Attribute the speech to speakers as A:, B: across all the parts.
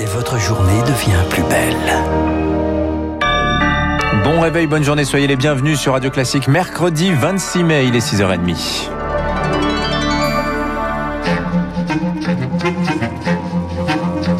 A: et votre journée devient plus belle.
B: Bon réveil, bonne journée, soyez les bienvenus sur Radio Classique. Mercredi 26 mai, il est 6h30.
C: –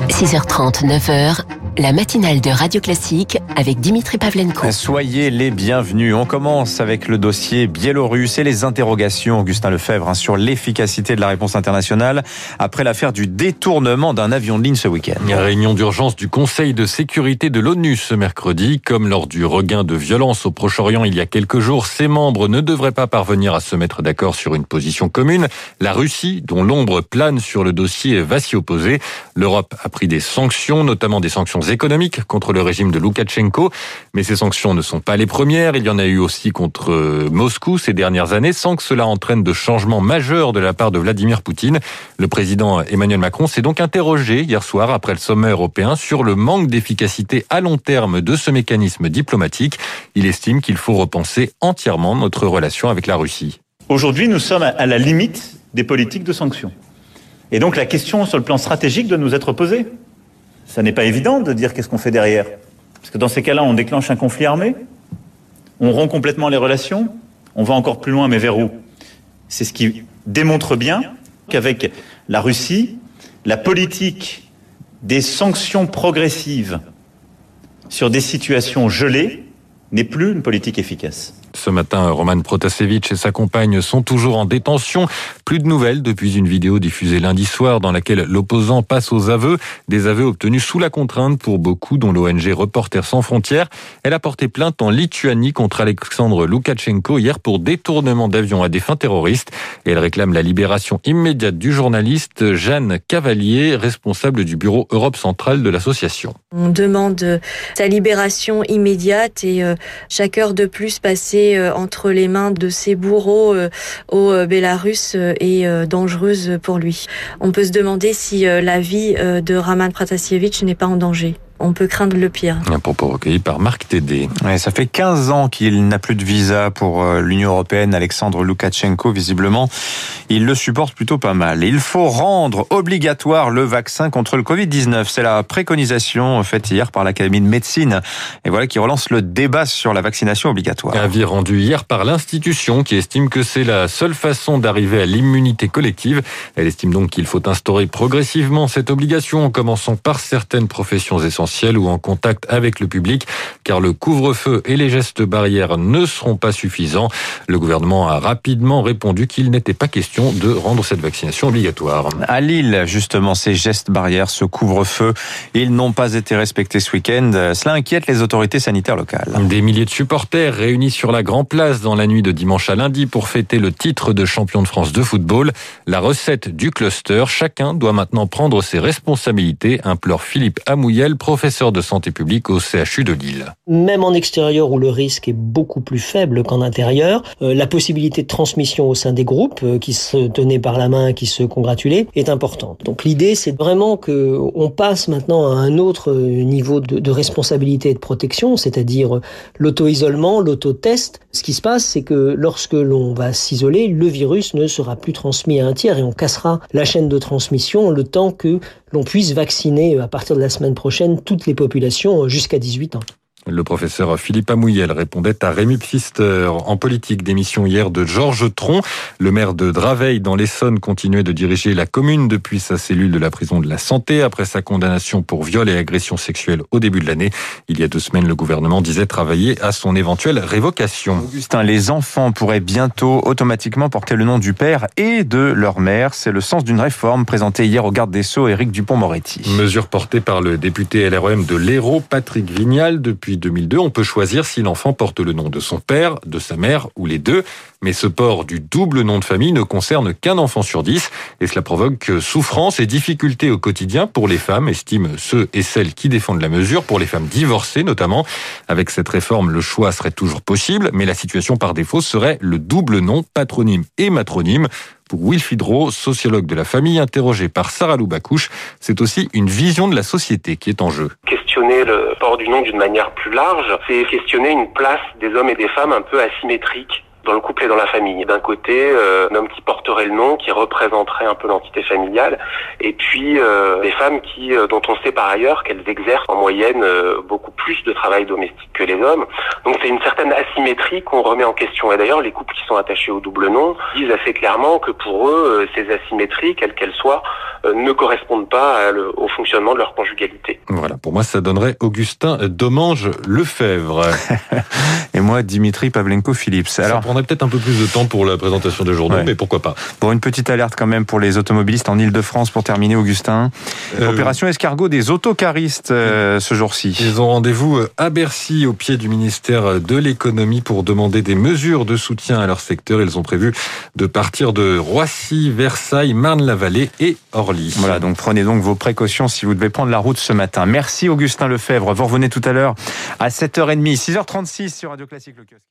C: 6h30, 9h, la matinale de Radio Classique avec Dimitri Pavlenko.
B: Soyez les bienvenus. On commence avec le dossier biélorusse et les interrogations, Augustin Lefebvre, hein, sur l'efficacité de la réponse internationale après l'affaire du détournement d'un avion de ligne ce week-end.
D: Réunion d'urgence du Conseil de sécurité de l'ONU ce mercredi. Comme lors du regain de violence au Proche-Orient il y a quelques jours, ses membres ne devraient pas parvenir à se mettre d'accord sur une position commune. La Russie, dont l'ombre plane sur le dossier, va s'y opposer. L'Europe a pris des sanctions, notamment des sanctions économiques contre le régime de Loukachenko. Mais ces sanctions ne sont pas les premières. Il y en a eu aussi contre euh, Moscou ces dernières années, sans que cela entraîne de changements majeurs de la part de Vladimir Poutine. Le président Emmanuel Macron s'est donc interrogé hier soir, après le sommet européen, sur le manque d'efficacité à long terme de ce mécanisme diplomatique. Il estime qu'il faut repenser entièrement notre relation avec la Russie.
E: Aujourd'hui, nous sommes à la limite des politiques de sanctions. Et donc la question sur le plan stratégique doit nous être posée. Ça n'est pas évident de dire qu'est-ce qu'on fait derrière. Parce que dans ces cas-là, on déclenche un conflit armé, on rompt complètement les relations, on va encore plus loin, mais vers où? C'est ce qui démontre bien qu'avec la Russie, la politique des sanctions progressives sur des situations gelées n'est plus une politique efficace.
D: Ce matin, Roman Protasevich et sa compagne sont toujours en détention. Plus de nouvelles depuis une vidéo diffusée lundi soir dans laquelle l'opposant passe aux aveux, des aveux obtenus sous la contrainte pour beaucoup, dont l'ONG Reporters sans frontières. Elle a porté plainte en Lituanie contre Alexandre Loukachenko hier pour détournement d'avion à des fins terroristes. Elle réclame la libération immédiate du journaliste Jeanne Cavalier, responsable du bureau Europe centrale de l'association.
F: On demande sa libération immédiate et euh, chaque heure de plus passée euh, entre les mains de ces bourreaux euh, au euh, Bélarus est dangereuse pour lui. On peut se demander si la vie de Raman Pratasievich n'est pas en danger on peut craindre le pire.
D: Un propos recueilli par Marc Tédé.
B: Ouais, ça fait 15 ans qu'il n'a plus de visa pour euh, l'Union européenne. Alexandre Loukachenko, visiblement, il le supporte plutôt pas mal. Il faut rendre obligatoire le vaccin contre le Covid-19. C'est la préconisation faite hier par l'Académie de médecine. Et voilà qui relance le débat sur la vaccination obligatoire.
D: Avis rendu hier par l'institution qui estime que c'est la seule façon d'arriver à l'immunité collective. Elle estime donc qu'il faut instaurer progressivement cette obligation en commençant par certaines professions essentielles ou en contact avec le public, car le couvre-feu et les gestes barrières ne seront pas suffisants. Le gouvernement a rapidement répondu qu'il n'était pas question de rendre cette vaccination obligatoire.
B: À Lille, justement, ces gestes barrières, ce couvre-feu, ils n'ont pas été respectés ce week-end. Cela inquiète les autorités sanitaires locales.
D: Des milliers de supporters réunis sur la Grand Place dans la nuit de dimanche à lundi pour fêter le titre de champion de France de football. La recette du cluster, chacun doit maintenant prendre ses responsabilités, implore Philippe Amouyel, professeur de santé publique au CHU de Lille.
G: Même en extérieur où le risque est beaucoup plus faible qu'en intérieur, euh, la possibilité de transmission au sein des groupes euh, qui se tenaient par la main, qui se congratulaient, est importante. Donc l'idée, c'est vraiment que on passe maintenant à un autre niveau de, de responsabilité et de protection, c'est-à-dire l'auto-isolement, l'auto-test. Ce qui se passe, c'est que lorsque l'on va s'isoler, le virus ne sera plus transmis à un tiers et on cassera la chaîne de transmission le temps que l'on puisse vacciner à partir de la semaine prochaine toutes les populations jusqu'à 18 ans.
D: Le professeur Philippe Amouyel répondait à Rémi Pfister en politique d'émission hier de Georges Tron. Le maire de Draveil dans l'Essonne continuait de diriger la commune depuis sa cellule de la prison de la santé après sa condamnation pour viol et agression sexuelle au début de l'année. Il y a deux semaines, le gouvernement disait travailler à son éventuelle révocation.
B: Augustin, les enfants pourraient bientôt automatiquement porter le nom du père et de leur mère. C'est le sens d'une réforme présentée hier au garde des Sceaux, Éric Dupont-Moretti.
D: Mesure portée par le député LREM de l'Hérault, Patrick Vignal, depuis 2002, on peut choisir si l'enfant porte le nom de son père, de sa mère ou les deux. Mais ce port du double nom de famille ne concerne qu'un enfant sur dix et cela provoque souffrance et difficultés au quotidien pour les femmes, estiment ceux et celles qui défendent la mesure, pour les femmes divorcées notamment. Avec cette réforme, le choix serait toujours possible, mais la situation par défaut serait le double nom, patronyme et matronyme. Pour Wilfried Rowe, sociologue de la famille, interrogé par Sarah Loubacouche, c'est aussi une vision de la société qui est en jeu
H: questionner le port du nom d'une manière plus large, c'est questionner une place des hommes et des femmes un peu asymétrique dans le couple et dans la famille. D'un côté, euh, un homme qui porterait le nom, qui représenterait un peu l'entité familiale, et puis euh, des femmes qui, euh, dont on sait par ailleurs qu'elles exercent en moyenne euh, beaucoup plus de travail domestique que les hommes. Donc c'est une certaine asymétrie qu'on remet en question. Et d'ailleurs, les couples qui sont attachés au double nom disent assez clairement que pour eux, ces asymétries, quelles qu'elles soient, ne correspondent pas au fonctionnement de leur conjugalité.
D: Voilà, pour moi, ça donnerait Augustin Domange Lefebvre.
B: Moi, Dimitri Pavlenko-Philips.
D: Alors, ça prendrait peut-être un peu plus de temps pour la présentation des journaux, mais pourquoi pas.
B: Bon, une petite alerte quand même pour les automobilistes en Ile-de-France pour terminer, Augustin. Euh, Opération escargot des autocaristes euh, ce jour-ci.
D: Ils ont rendez-vous euh, à Bercy, au pied du ministère de l'économie, pour demander des mesures de soutien à leur secteur. Ils ont prévu de partir de Roissy, Versailles, Marne-la-Vallée et Orly.
B: Voilà, donc prenez donc vos précautions si vous devez prendre la route ce matin. Merci Augustin Lefebvre. Vous revenez tout à l'heure à 7h30, 6h36 sur Radio Classique Le Kiosque.